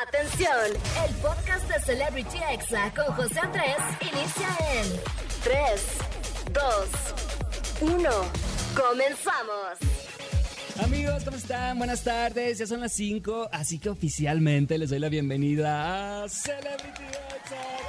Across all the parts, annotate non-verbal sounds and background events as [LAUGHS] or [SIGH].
Atención, el podcast de Celebrity Exa con José Andrés inicia en 3, 2, 1. Comenzamos. Amigos, ¿cómo están? Buenas tardes, ya son las 5, así que oficialmente les doy la bienvenida a Celebrity Exa.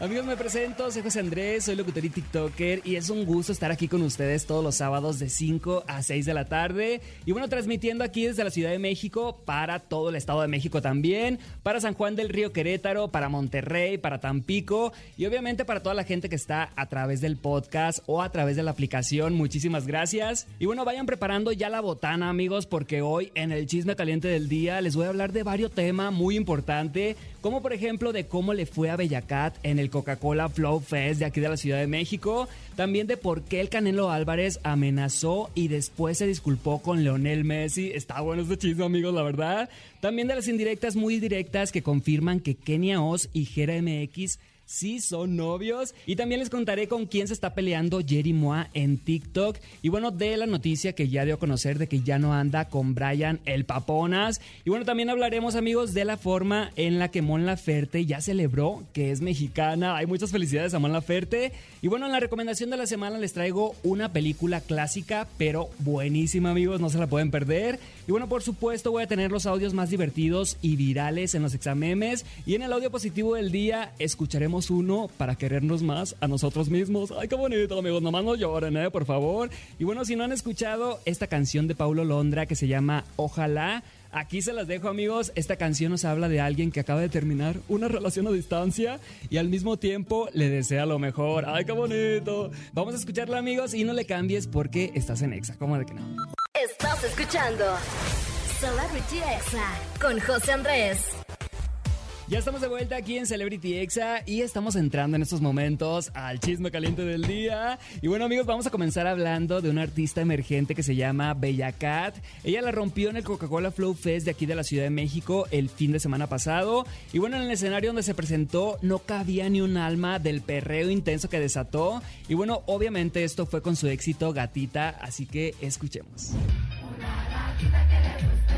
Amigos, me presento, soy José Andrés, soy locutor y TikToker y es un gusto estar aquí con ustedes todos los sábados de 5 a 6 de la tarde. Y bueno, transmitiendo aquí desde la Ciudad de México para todo el Estado de México también, para San Juan del Río Querétaro, para Monterrey, para Tampico y obviamente para toda la gente que está a través del podcast o a través de la aplicación. Muchísimas gracias. Y bueno, vayan preparando ya la botana, amigos, porque hoy en el chisme caliente del día les voy a hablar de varios temas muy importantes, como por ejemplo de cómo le fue a Bellacat en el Coca-Cola Flow Fest de aquí de la Ciudad de México. También de por qué el Canelo Álvarez amenazó y después se disculpó con Leonel Messi. Está bueno este chisme, amigos, la verdad. También de las indirectas muy directas que confirman que Kenia Oz y Jera MX sí son novios. Y también les contaré con quién se está peleando Jerry Moa en TikTok. Y bueno, de la noticia que ya dio a conocer de que ya no anda con Brian el Paponas. Y bueno, también hablaremos, amigos, de la forma en la que Mon Laferte ya celebró que es mexicana. Hay muchas felicidades a Mon Laferte. Y bueno, en la recomendación de la semana les traigo una película clásica, pero buenísima, amigos. No se la pueden perder. Y bueno, por supuesto, voy a tener los audios más divertidos y virales en los examemes. Y en el audio positivo del día escucharemos uno para querernos más a nosotros mismos. Ay, qué bonito, amigos. Nomás no lloren, ¿eh? Por favor. Y bueno, si no han escuchado esta canción de Paulo Londra que se llama Ojalá. Aquí se las dejo amigos, esta canción nos habla de alguien que acaba de terminar una relación a distancia y al mismo tiempo le desea lo mejor. ¡Ay, qué bonito! Vamos a escucharla amigos y no le cambies porque estás en Exa, ¿cómo de que no? Estás escuchando Celebrity Exa con José Andrés. Ya estamos de vuelta aquí en Celebrity Exa y estamos entrando en estos momentos al chisme caliente del día. Y bueno amigos, vamos a comenzar hablando de una artista emergente que se llama Bella Cat. Ella la rompió en el Coca-Cola Flow Fest de aquí de la Ciudad de México el fin de semana pasado. Y bueno, en el escenario donde se presentó no cabía ni un alma del perreo intenso que desató. Y bueno, obviamente esto fue con su éxito Gatita, así que escuchemos. Una gatita que le guste,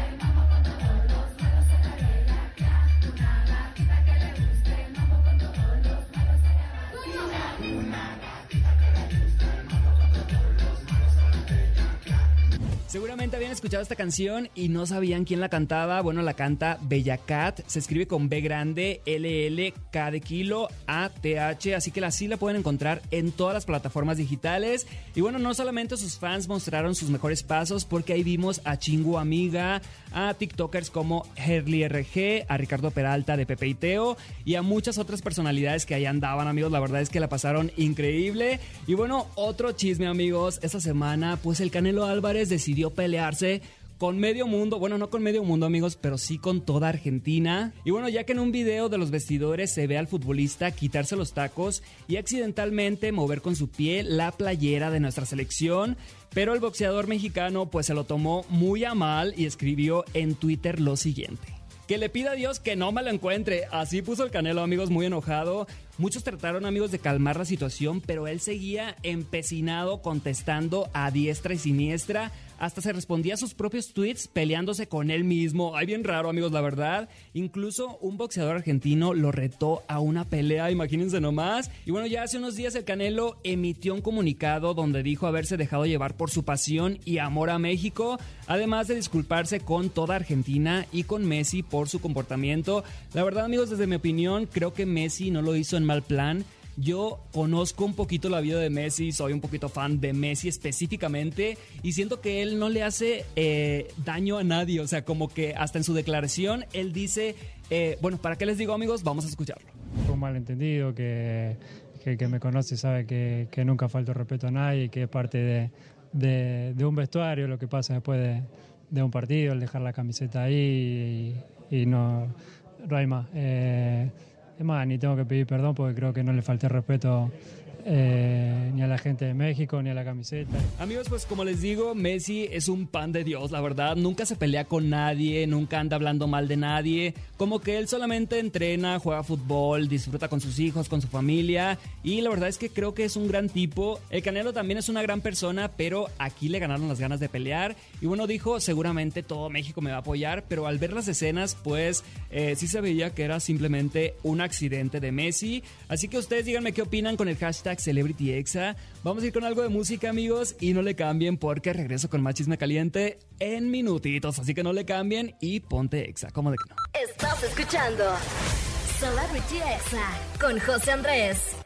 Seguramente habían escuchado esta canción y no sabían quién la cantaba. Bueno, la canta Bella Cat. Se escribe con B grande, L, L, K de kilo, A, T, H. Así que así la pueden encontrar en todas las plataformas digitales. Y bueno, no solamente sus fans mostraron sus mejores pasos, porque ahí vimos a Chingu Amiga, a TikTokers como Herly RG, a Ricardo Peralta de Pepe y Teo y a muchas otras personalidades que ahí andaban, amigos. La verdad es que la pasaron increíble. Y bueno, otro chisme, amigos. Esta semana, pues el Canelo Álvarez decidió pelearse con medio mundo, bueno, no con medio mundo amigos, pero sí con toda Argentina. Y bueno, ya que en un video de los vestidores se ve al futbolista quitarse los tacos y accidentalmente mover con su pie la playera de nuestra selección, pero el boxeador mexicano pues se lo tomó muy a mal y escribió en Twitter lo siguiente. Que le pida a Dios que no me lo encuentre. Así puso el Canelo, amigos, muy enojado. Muchos trataron, amigos, de calmar la situación, pero él seguía empecinado contestando a diestra y siniestra hasta se respondía a sus propios tweets peleándose con él mismo. Ay, bien raro, amigos, la verdad. Incluso un boxeador argentino lo retó a una pelea, imagínense nomás. Y bueno, ya hace unos días el Canelo emitió un comunicado donde dijo haberse dejado llevar por su pasión y amor a México, además de disculparse con toda Argentina y con Messi por su comportamiento. La verdad, amigos, desde mi opinión, creo que Messi no lo hizo en mal plan yo conozco un poquito la vida de Messi, soy un poquito fan de Messi específicamente y siento que él no le hace eh, daño a nadie, o sea, como que hasta en su declaración él dice, eh, bueno, ¿para qué les digo amigos? Vamos a escucharlo. Un malentendido que, que me conoce sabe que, que nunca falto respeto a nadie, que es parte de, de, un vestuario, lo que pasa después de, de, un partido, el dejar la camiseta ahí y, no, no. Eh, es más, ni tengo que pedir perdón porque creo que no le falté respeto eh, ni a la gente de México, ni a la camiseta. Amigos, pues como les digo, Messi es un pan de Dios, la verdad. Nunca se pelea con nadie, nunca anda hablando mal de nadie. Como que él solamente entrena, juega fútbol, disfruta con sus hijos, con su familia. Y la verdad es que creo que es un gran tipo. El Canelo también es una gran persona, pero aquí le ganaron las ganas de pelear. Y bueno, dijo, seguramente todo México me va a apoyar, pero al ver las escenas, pues eh, sí se veía que era simplemente un accidente de Messi. Así que ustedes díganme qué opinan con el hashtag CelebrityExa. Vamos a ir con algo de música, amigos, y no le cambien porque regreso con más chisme caliente en minutitos. Así que no le cambien y ponte Exa, como de que no. Estás escuchando Celebrity Exa con José Andrés.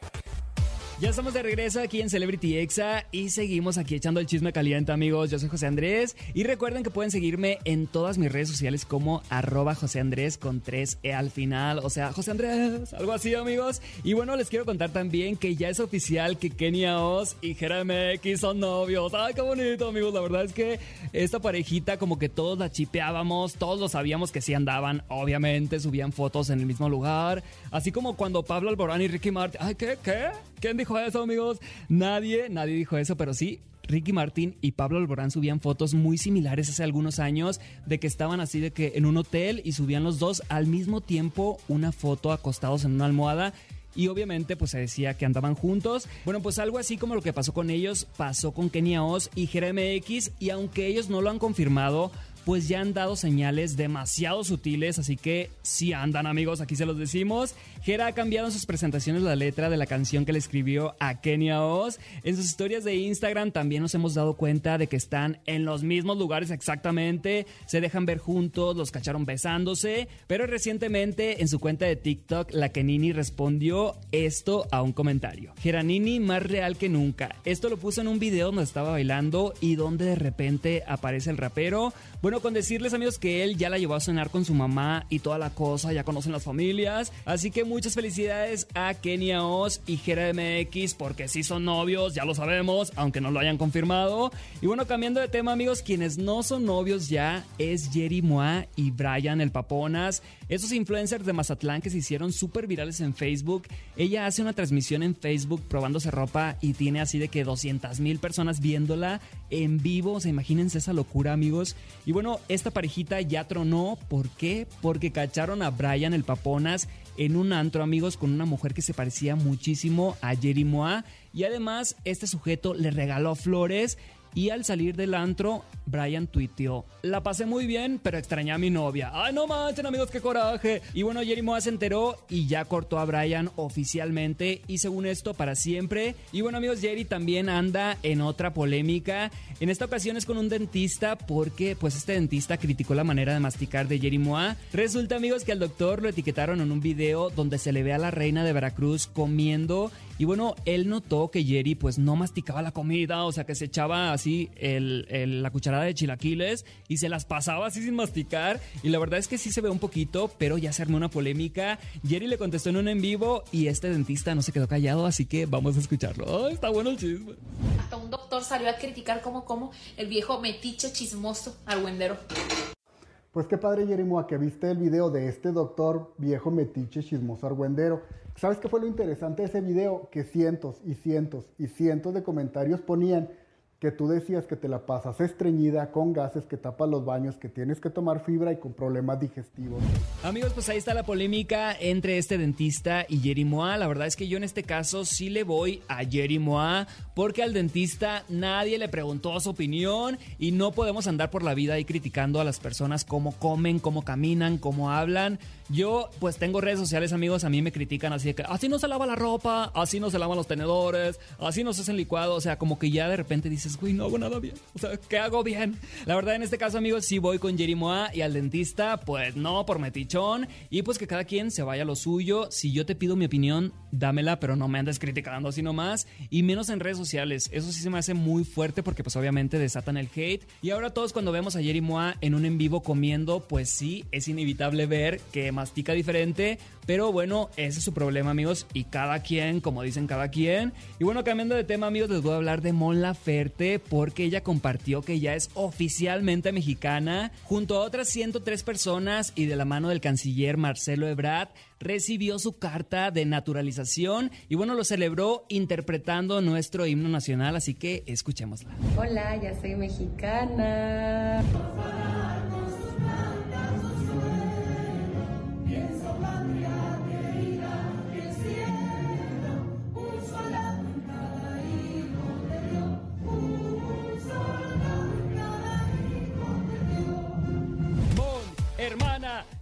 Ya estamos de regreso aquí en Celebrity Exa y seguimos aquí echando el chisme caliente, amigos. Yo soy José Andrés y recuerden que pueden seguirme en todas mis redes sociales como arroba José Andrés con 3E al final. O sea, José Andrés, algo así, amigos. Y bueno, les quiero contar también que ya es oficial que Kenia Oz y Jera MX son novios. Ay, qué bonito, amigos. La verdad es que esta parejita como que todos la chipeábamos, todos lo sabíamos que sí andaban, obviamente, subían fotos en el mismo lugar. Así como cuando Pablo Alborán y Ricky Martin... Ay, ¿qué? ¿Qué? ¿Quién dijo eso, amigos? Nadie, nadie dijo eso, pero sí, Ricky Martin y Pablo Alborán subían fotos muy similares hace algunos años de que estaban así de que en un hotel y subían los dos al mismo tiempo una foto acostados en una almohada y obviamente pues se decía que andaban juntos. Bueno, pues algo así como lo que pasó con ellos pasó con Kenia Oz y Jera MX y aunque ellos no lo han confirmado, pues ya han dado señales demasiado sutiles, así que si andan amigos, aquí se los decimos. Jera ha cambiado en sus presentaciones la letra de la canción que le escribió a Kenia Oz. En sus historias de Instagram también nos hemos dado cuenta de que están en los mismos lugares exactamente, se dejan ver juntos, los cacharon besándose, pero recientemente en su cuenta de TikTok la Kenini respondió esto a un comentario. Nini más real que nunca. Esto lo puso en un video donde estaba bailando y donde de repente aparece el rapero. Bueno, con decirles amigos que él ya la llevó a cenar con su mamá y toda la cosa, ya conocen las familias. Así que muchas felicidades a Kenia Oz y Jera MX porque sí son novios, ya lo sabemos, aunque no lo hayan confirmado. Y bueno, cambiando de tema amigos, quienes no son novios ya es Jerry Moa y Brian el Paponas. Esos influencers de Mazatlán que se hicieron súper virales en Facebook. Ella hace una transmisión en Facebook probándose ropa y tiene así de que 200 mil personas viéndola en vivo. O sea, imagínense esa locura, amigos. Y bueno, esta parejita ya tronó. ¿Por qué? Porque cacharon a Brian el Paponas en un antro, amigos, con una mujer que se parecía muchísimo a Jerry Moa. Y además, este sujeto le regaló flores y al salir del antro, Brian tuiteó: La pasé muy bien, pero extrañé a mi novia. ¡Ay, no manchen, amigos, qué coraje! Y bueno, Jerry Moa se enteró y ya cortó a Brian oficialmente y según esto, para siempre. Y bueno, amigos, Jerry también anda en otra polémica. En esta ocasión es con un dentista porque, pues, este dentista criticó la manera de masticar de Jerry Moa. Resulta, amigos, que al doctor lo etiquetaron en un video donde se le ve a la reina de Veracruz comiendo. Y bueno, él notó que Jerry, pues, no masticaba la comida, o sea, que se echaba así el, la cucharada de chilaquiles y se las pasaba así sin masticar. Y la verdad es que sí se ve un poquito, pero ya se armó una polémica. Jerry le contestó en un en vivo y este dentista no se quedó callado, así que vamos a escucharlo. está bueno el chisme! Hasta un doctor salió a criticar como, como el viejo metiche chismoso argüendero. Pues qué padre, Jerimoa, que viste el video de este doctor viejo metiche chismoso argüendero. ¿Sabes qué fue lo interesante de ese video? Que cientos y cientos y cientos de comentarios ponían que tú decías que te la pasas estreñida con gases que tapan los baños, que tienes que tomar fibra y con problemas digestivos. Amigos, pues ahí está la polémica entre este dentista y Jerry Moa. La verdad es que yo en este caso sí le voy a Jerry Moa porque al dentista nadie le preguntó su opinión y no podemos andar por la vida ahí criticando a las personas cómo comen, cómo caminan, cómo hablan. Yo pues tengo redes sociales amigos, a mí me critican así de que así no se lava la ropa, así no se lavan los tenedores, así no se hacen licuado, o sea, como que ya de repente dices, güey, no hago nada bien, o sea, ¿qué hago bien? La verdad en este caso amigos sí voy con Jerry Moa y al dentista pues no por metichón. Y pues que cada quien se vaya a lo suyo, si yo te pido mi opinión, dámela, pero no me andes criticando así nomás. Y menos en redes sociales, eso sí se me hace muy fuerte porque pues obviamente desatan el hate. Y ahora todos cuando vemos a Jerry Moa en un en vivo comiendo, pues sí, es inevitable ver que mastica diferente, pero bueno, ese es su problema, amigos, y cada quien, como dicen cada quien. Y bueno, cambiando de tema, amigos, les voy a hablar de Mon Laferte porque ella compartió que ya es oficialmente mexicana junto a otras 103 personas y de la mano del canciller Marcelo Ebrard recibió su carta de naturalización y bueno, lo celebró interpretando nuestro himno nacional, así que escuchémosla. Hola, ya soy mexicana.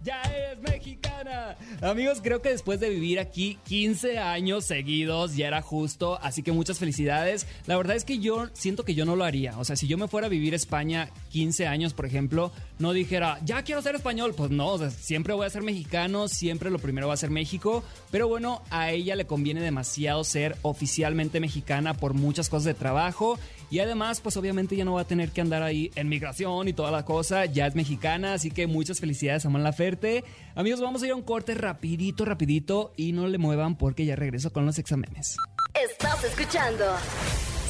Ya es mexicana. Amigos, creo que después de vivir aquí 15 años seguidos ya era justo, así que muchas felicidades. La verdad es que yo siento que yo no lo haría. O sea, si yo me fuera a vivir a España 15 años, por ejemplo, no dijera, ya quiero ser español. Pues no, siempre voy a ser mexicano, siempre lo primero va a ser México. Pero bueno, a ella le conviene demasiado ser oficialmente mexicana por muchas cosas de trabajo. Y además, pues obviamente ya no va a tener que andar ahí en migración y toda la cosa. Ya es mexicana, así que muchas felicidades a Mon Laferte. Amigos, vamos a ir a un corte rapidito, rapidito. Y no le muevan porque ya regreso con los exámenes. Estás escuchando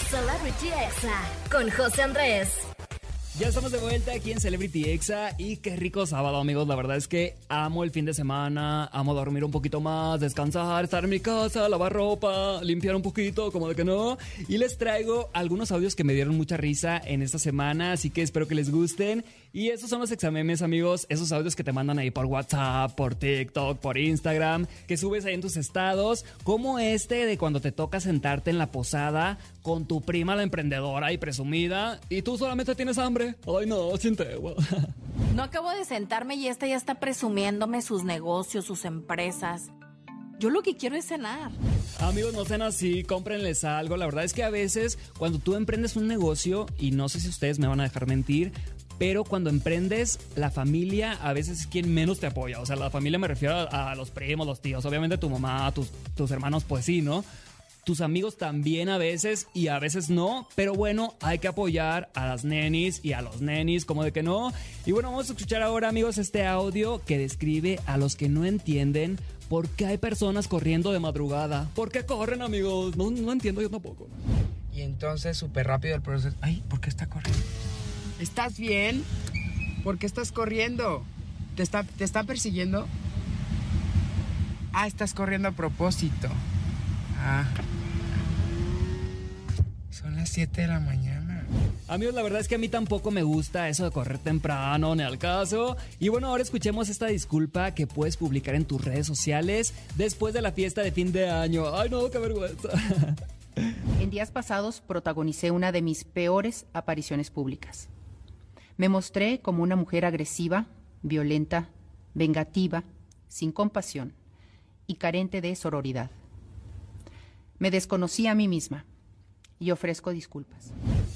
Celebrity Exa con José Andrés. Ya estamos de vuelta aquí en Celebrity Exa y qué rico sábado amigos, la verdad es que amo el fin de semana, amo dormir un poquito más, descansar, estar en mi casa, lavar ropa, limpiar un poquito, como de que no. Y les traigo algunos audios que me dieron mucha risa en esta semana, así que espero que les gusten. Y esos son los examemes amigos, esos audios que te mandan ahí por WhatsApp, por TikTok, por Instagram, que subes ahí en tus estados, como este de cuando te toca sentarte en la posada con tu prima la emprendedora y presumida y tú solamente tienes hambre. Ay, no, sin [LAUGHS] No acabo de sentarme y esta ya está presumiéndome sus negocios, sus empresas. Yo lo que quiero es cenar. Amigos, no sean así, cómprenles algo. La verdad es que a veces cuando tú emprendes un negocio, y no sé si ustedes me van a dejar mentir, pero cuando emprendes, la familia a veces es quien menos te apoya. O sea, la familia me refiero a, los primos, los tíos, obviamente tu mamá, tus, tus hermanos, pues sí, ¿no? tus amigos también a veces y a veces no, pero bueno, hay que apoyar a las nenis y a los nenis, como de que no. Y bueno, vamos a escuchar ahora amigos este audio que describe a los que no entienden por qué hay personas corriendo de madrugada. ¿Por qué corren amigos? No, no entiendo yo tampoco. Y entonces súper rápido el proceso. Ay, ¿por qué está corriendo? ¿Estás bien? ¿Por qué estás corriendo? ¿Te está, te está persiguiendo? Ah, estás corriendo a propósito. Ah. Son las 7 de la mañana. Amigos, la verdad es que a mí tampoco me gusta eso de correr temprano, ni al caso. Y bueno, ahora escuchemos esta disculpa que puedes publicar en tus redes sociales después de la fiesta de fin de año. Ay, no, qué vergüenza. En días pasados protagonicé una de mis peores apariciones públicas. Me mostré como una mujer agresiva, violenta, vengativa, sin compasión y carente de sororidad. Me desconocí a mí misma y ofrezco disculpas.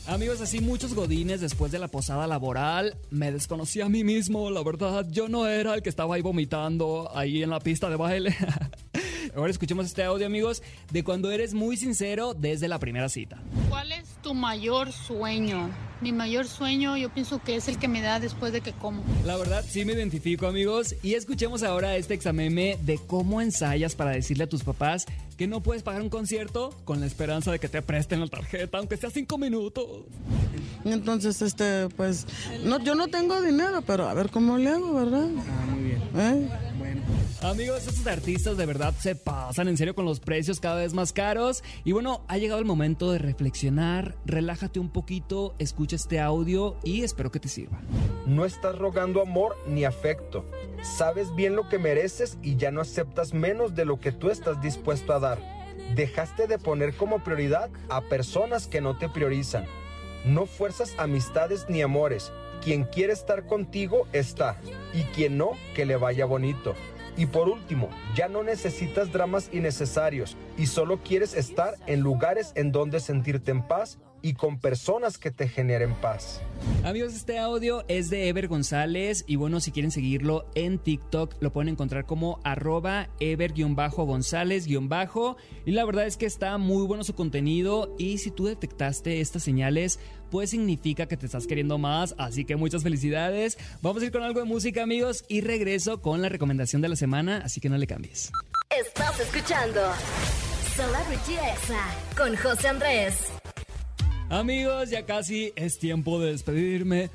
Amigos, así muchos godines después de la posada laboral, me desconocí a mí mismo, la verdad, yo no era el que estaba ahí vomitando ahí en la pista de baile. [LAUGHS] Ahora escuchemos este audio, amigos, de cuando eres muy sincero desde la primera cita. ¿Cuál es tu mayor sueño? Mi mayor sueño yo pienso que es el que me da después de que como. La verdad, sí me identifico, amigos. Y escuchemos ahora este exameme de cómo ensayas para decirle a tus papás que no puedes pagar un concierto con la esperanza de que te presten la tarjeta, aunque sea cinco minutos. Entonces, este, pues, no, yo no tengo dinero, pero a ver cómo le hago, ¿verdad? Ah, muy bien. ¿Eh? Amigos, estos artistas de verdad se pasan en serio con los precios cada vez más caros. Y bueno, ha llegado el momento de reflexionar. Relájate un poquito, escucha este audio y espero que te sirva. No estás rogando amor ni afecto. Sabes bien lo que mereces y ya no aceptas menos de lo que tú estás dispuesto a dar. Dejaste de poner como prioridad a personas que no te priorizan. No fuerzas amistades ni amores. Quien quiere estar contigo está y quien no, que le vaya bonito. Y por último, ya no necesitas dramas innecesarios y solo quieres estar en lugares en donde sentirte en paz y con personas que te generen paz. Amigos, este audio es de Ever González y bueno, si quieren seguirlo en TikTok lo pueden encontrar como arroba Ever-González- y la verdad es que está muy bueno su contenido y si tú detectaste estas señales, pues significa que te estás queriendo más, así que muchas felicidades. Vamos a ir con algo de música amigos y regreso con la recomendación de la semana, así que no le cambies. Estás escuchando Celebrity Exa con José Andrés. Amigos, ya casi es tiempo de despedirme.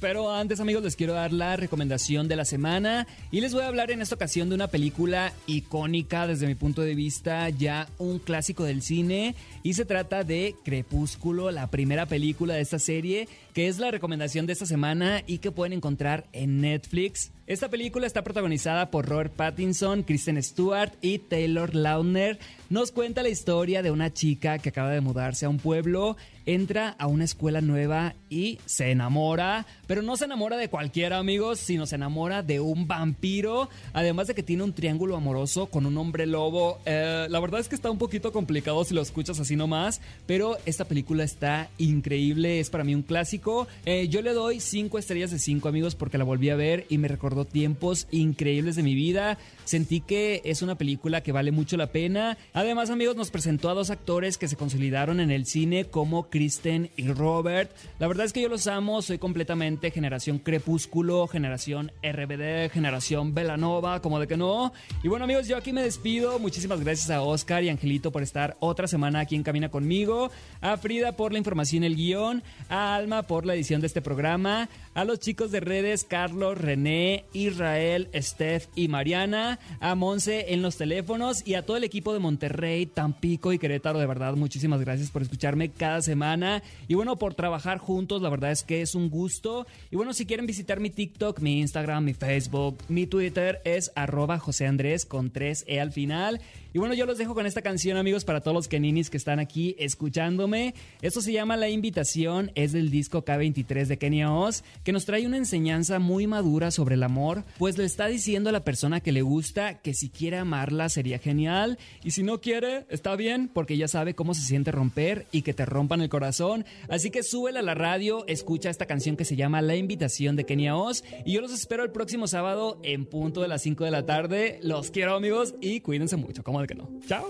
Pero antes, amigos, les quiero dar la recomendación de la semana y les voy a hablar en esta ocasión de una película icónica desde mi punto de vista, ya un clásico del cine y se trata de Crepúsculo, la primera película de esta serie, que es la recomendación de esta semana y que pueden encontrar en Netflix. Esta película está protagonizada por Robert Pattinson, Kristen Stewart y Taylor Lautner. Nos cuenta la historia de una chica que acaba de mudarse a un pueblo entra a una escuela nueva y se enamora, pero no se enamora de cualquiera, amigos, sino se enamora de un vampiro, además de que tiene un triángulo amoroso con un hombre lobo. Eh, la verdad es que está un poquito complicado si lo escuchas así nomás, pero esta película está increíble, es para mí un clásico. Eh, yo le doy 5 estrellas de 5, amigos, porque la volví a ver y me recordó tiempos increíbles de mi vida. Sentí que es una película que vale mucho la pena. Además, amigos, nos presentó a dos actores que se consolidaron en el cine como Kristen y Robert. La verdad es que yo los amo, soy completamente generación Crepúsculo, generación RBD, generación Velanova, como de que no. Y bueno amigos, yo aquí me despido. Muchísimas gracias a Oscar y Angelito por estar otra semana aquí en Camina conmigo, a Frida por la información y el guion, a Alma por la edición de este programa, a los chicos de redes Carlos, René, Israel, Steph y Mariana, a Monse en los teléfonos y a todo el equipo de Monterrey, Tampico y Querétaro. De verdad, muchísimas gracias por escucharme cada semana y bueno, por trabajar juntos. La verdad es que es un gusto. Y bueno, si quieren visitar mi TikTok, mi Instagram, mi Facebook, mi Twitter es arroba José Andrés con 3E al final. Y bueno, yo los dejo con esta canción, amigos, para todos los keninis que están aquí escuchándome. Esto se llama La Invitación, es del disco K23 de Kenia Oz, que nos trae una enseñanza muy madura sobre el amor, pues le está diciendo a la persona que le gusta que si quiere amarla sería genial, y si no quiere, está bien, porque ya sabe cómo se siente romper y que te rompan el corazón. Así que súbela a la radio, escucha esta canción que se llama La Invitación de Kenia Oz, y yo los espero el próximo sábado en punto de las 5 de la tarde. Los quiero, amigos, y cuídense mucho. Como que no. Chao.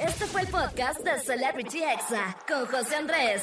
Este fue el podcast de Celebrity Exa con José Andrés.